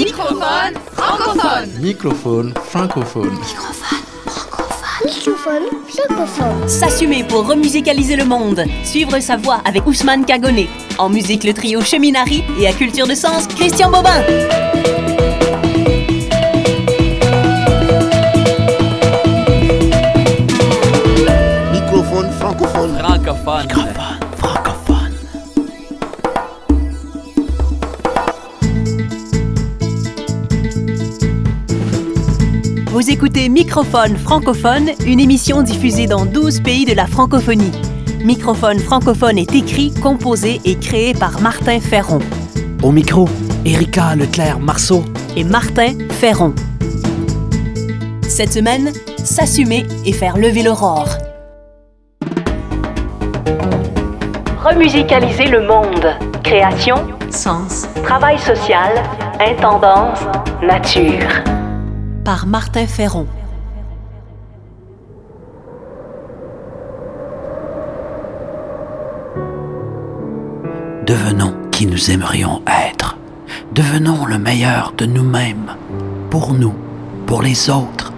Microphone francophone. Microphone francophone. Microphone francophone. S'assumer pour remusicaliser le monde. Suivre sa voix avec Ousmane Kagoné. En musique, le trio Cheminari et à Culture de Sens, Christian Bobin. Microphone francophone. Francophone. Francophone. Vous écoutez Microphone francophone, une émission diffusée dans 12 pays de la francophonie. Microphone francophone est écrit, composé et créé par Martin Ferron Au micro, Erika Leclerc-Marceau. et Martin Ferron. Cette semaine, s'assumer et faire lever l'aurore. Remusicaliser le monde. Création, sens, travail social, intendance, nature. Martin Ferron. Devenons qui nous aimerions être. Devenons le meilleur de nous-mêmes, pour nous, pour les autres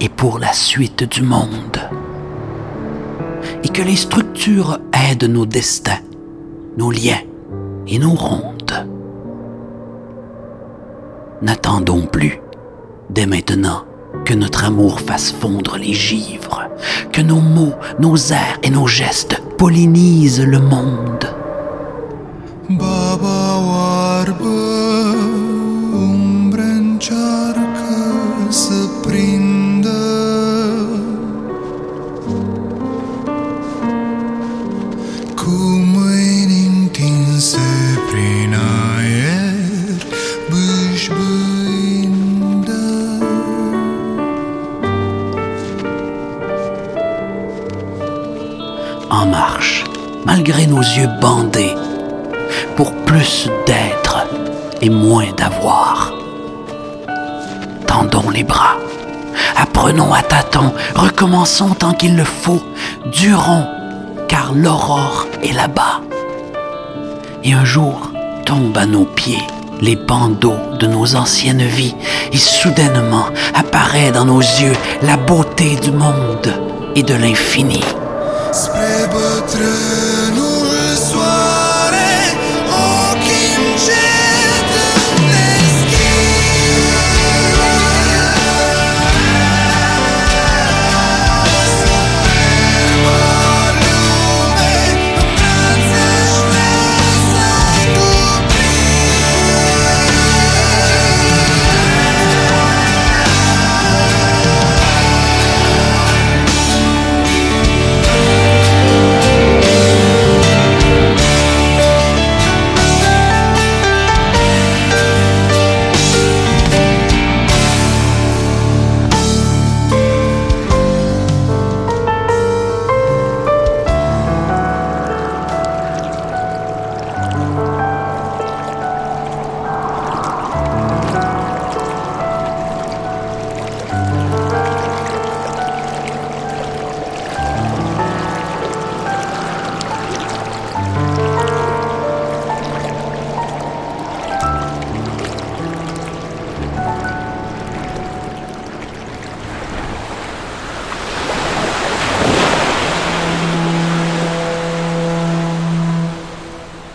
et pour la suite du monde. Et que les structures aident nos destins, nos liens et nos rondes. N'attendons plus, dès maintenant, que notre amour fasse fondre les givres, que nos mots, nos airs et nos gestes pollinisent le monde. Yeux bandés, pour plus d'être et moins d'avoir. Tendons les bras, apprenons à tâtons, recommençons tant qu'il le faut, durons, car l'aurore est là-bas. Et un jour tombent à nos pieds les bandeaux de nos anciennes vies, et soudainement apparaît dans nos yeux la beauté du monde et de l'infini.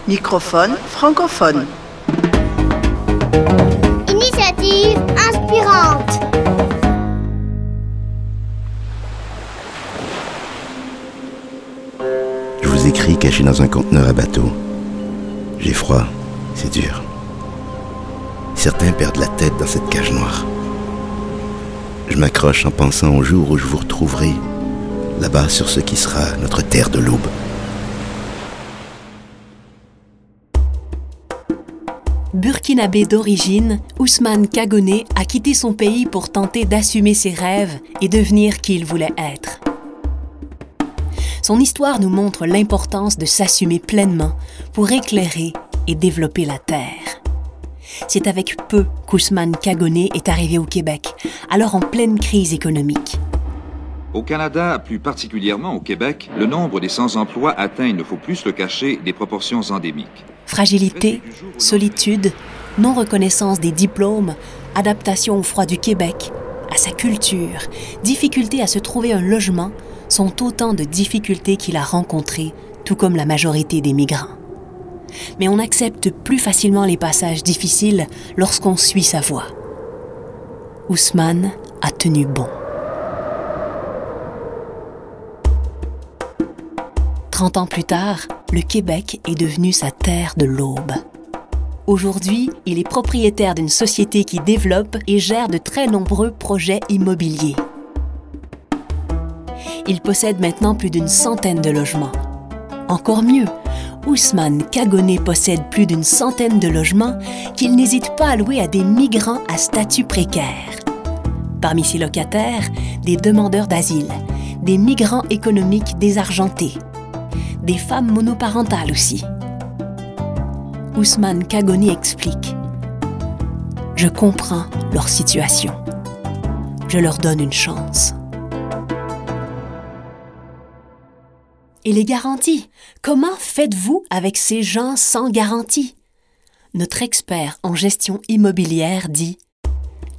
Microphone francophone. Initiative inspirante. Je vous écris caché dans un conteneur à bateau. J'ai froid, c'est dur. Certains perdent la tête dans cette cage noire. Je m'accroche en pensant au jour où je vous retrouverai, là-bas sur ce qui sera notre terre de l'aube. Burkinabé d'origine, Ousmane Kagoné a quitté son pays pour tenter d'assumer ses rêves et devenir qui il voulait être. Son histoire nous montre l'importance de s'assumer pleinement pour éclairer et développer la Terre. C'est avec peu qu'Ousmane Kagoné est arrivé au Québec, alors en pleine crise économique. Au Canada, plus particulièrement au Québec, le nombre des sans-emploi atteint, il ne faut plus le cacher, des proportions endémiques. Fragilité, solitude, non-reconnaissance des diplômes, adaptation au froid du Québec, à sa culture, difficulté à se trouver un logement, sont autant de difficultés qu'il a rencontrées, tout comme la majorité des migrants. Mais on accepte plus facilement les passages difficiles lorsqu'on suit sa voie. Ousmane a tenu bon. 30 ans plus tard, le Québec est devenu sa terre de l'aube. Aujourd'hui, il est propriétaire d'une société qui développe et gère de très nombreux projets immobiliers. Il possède maintenant plus d'une centaine de logements. Encore mieux, Ousmane Kagoné possède plus d'une centaine de logements qu'il n'hésite pas à louer à des migrants à statut précaire. Parmi ses locataires, des demandeurs d'asile, des migrants économiques désargentés, des femmes monoparentales aussi. Ousmane Kagoni explique Je comprends leur situation. Je leur donne une chance. Et les garanties Comment faites-vous avec ces gens sans garantie? Notre expert en gestion immobilière dit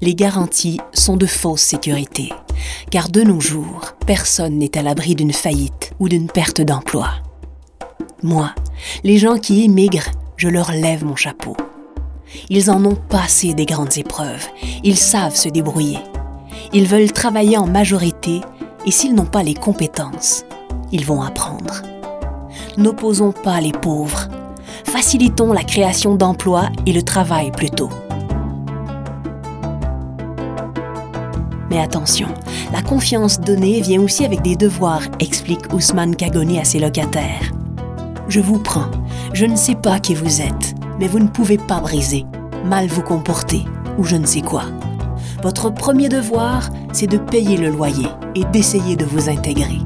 Les garanties sont de fausses sécurités, car de nos jours, personne n'est à l'abri d'une faillite ou d'une perte d'emploi. Moi, les gens qui émigrent, je leur lève mon chapeau. Ils en ont passé des grandes épreuves. Ils savent se débrouiller. Ils veulent travailler en majorité et s'ils n'ont pas les compétences, ils vont apprendre. N'opposons pas les pauvres. Facilitons la création d'emplois et le travail plutôt. Mais attention, la confiance donnée vient aussi avec des devoirs, explique Ousmane Kagoni à ses locataires. Je vous prends. Je ne sais pas qui vous êtes, mais vous ne pouvez pas briser, mal vous comporter ou je ne sais quoi. Votre premier devoir, c'est de payer le loyer et d'essayer de vous intégrer.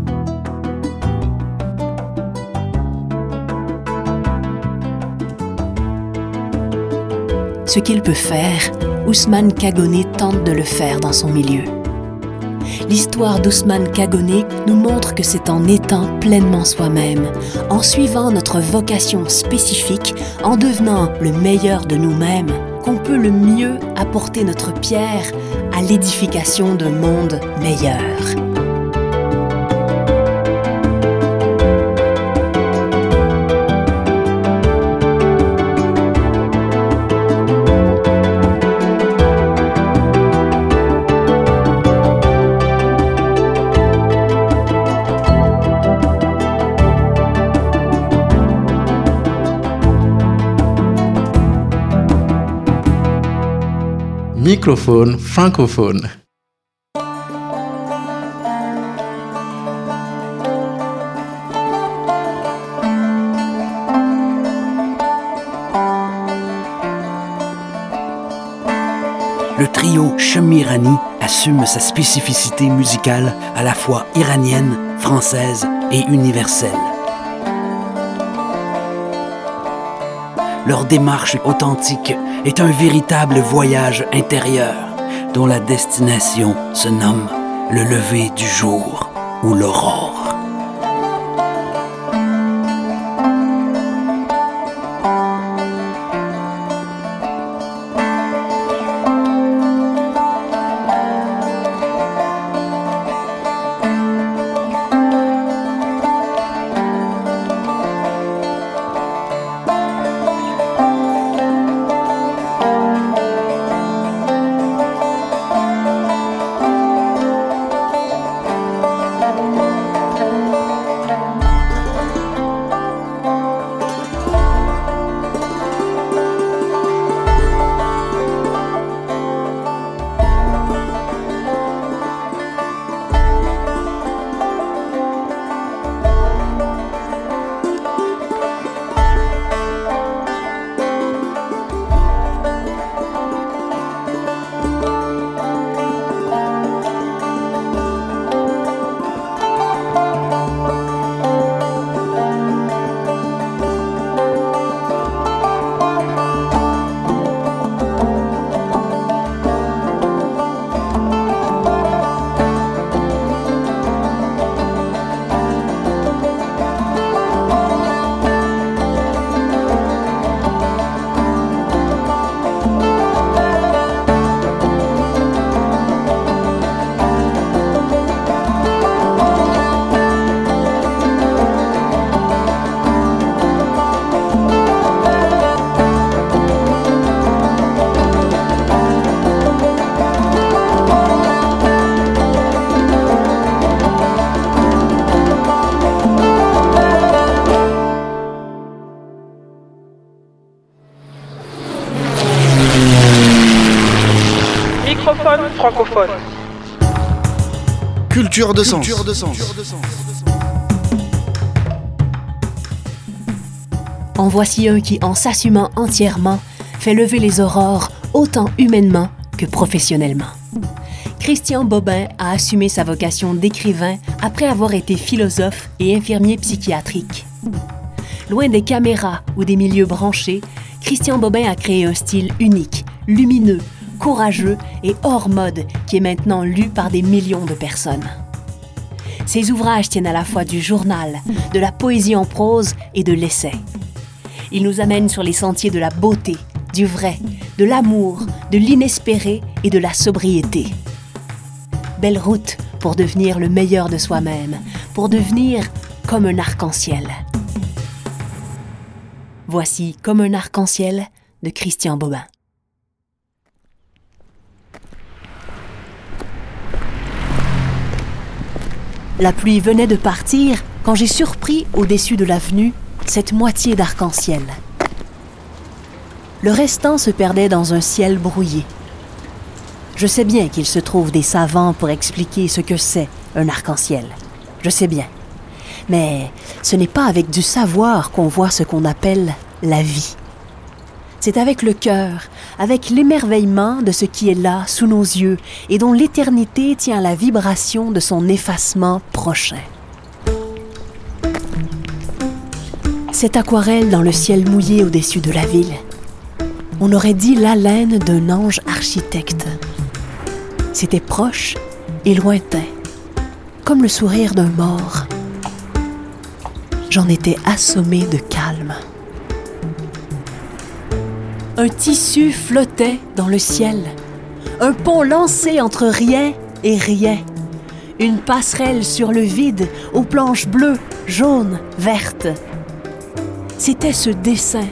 Ce qu'il peut faire, Ousmane Kagoné tente de le faire dans son milieu l'histoire d'Ousmane Kagoné nous montre que c'est en étant pleinement soi-même, en suivant notre vocation spécifique, en devenant le meilleur de nous-mêmes, qu'on peut le mieux apporter notre pierre à l'édification d'un monde meilleur. Microphone francophone. Le trio Chemirani assume sa spécificité musicale à la fois iranienne, française et universelle. Leur démarche authentique est un véritable voyage intérieur dont la destination se nomme le lever du jour ou l'aurore. Culture de sens. En voici un qui, en s'assumant entièrement, fait lever les aurores autant humainement que professionnellement. Christian Bobin a assumé sa vocation d'écrivain après avoir été philosophe et infirmier psychiatrique. Loin des caméras ou des milieux branchés, Christian Bobin a créé un style unique, lumineux, courageux et hors mode qui est maintenant lu par des millions de personnes. Ses ouvrages tiennent à la fois du journal, de la poésie en prose et de l'essai. Il nous amène sur les sentiers de la beauté, du vrai, de l'amour, de l'inespéré et de la sobriété. Belle route pour devenir le meilleur de soi-même, pour devenir comme un arc-en-ciel. Voici Comme un arc-en-ciel de Christian Bobin. La pluie venait de partir quand j'ai surpris au-dessus de l'avenue cette moitié d'arc-en-ciel. Le restant se perdait dans un ciel brouillé. Je sais bien qu'il se trouve des savants pour expliquer ce que c'est un arc-en-ciel. Je sais bien. Mais ce n'est pas avec du savoir qu'on voit ce qu'on appelle la vie. C'est avec le cœur, avec l'émerveillement de ce qui est là sous nos yeux et dont l'éternité tient la vibration de son effacement prochain. Cette aquarelle dans le ciel mouillé au-dessus de la ville, on aurait dit l'haleine d'un ange architecte. C'était proche et lointain, comme le sourire d'un mort. J'en étais assommé de calme. Un tissu flottait dans le ciel, un pont lancé entre rien et rien, une passerelle sur le vide aux planches bleues, jaunes, vertes. C'était ce dessin,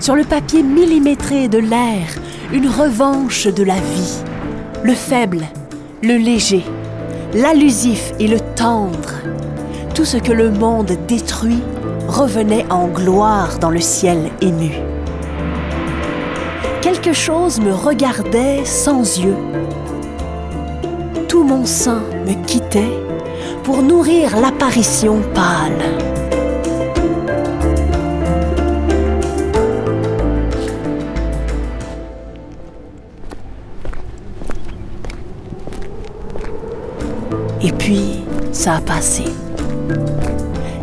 sur le papier millimétré de l'air, une revanche de la vie. Le faible, le léger, l'allusif et le tendre. Tout ce que le monde détruit revenait en gloire dans le ciel ému. Quelque chose me regardait sans yeux. Tout mon sang me quittait pour nourrir l'apparition pâle. Et puis, ça a passé.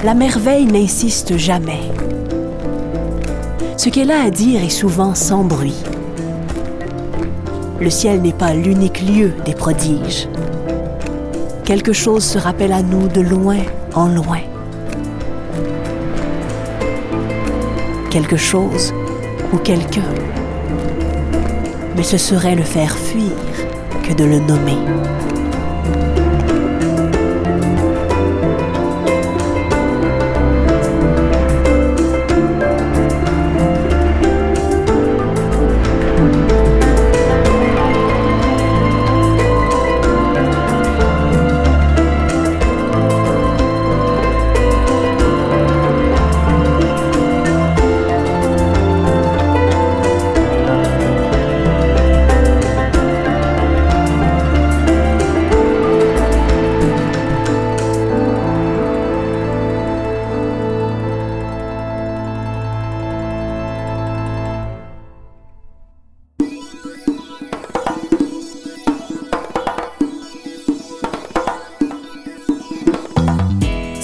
La merveille n'insiste jamais. Ce qu'elle a à dire est souvent sans bruit. Le ciel n'est pas l'unique lieu des prodiges. Quelque chose se rappelle à nous de loin en loin. Quelque chose ou quelqu'un. Mais ce serait le faire fuir que de le nommer.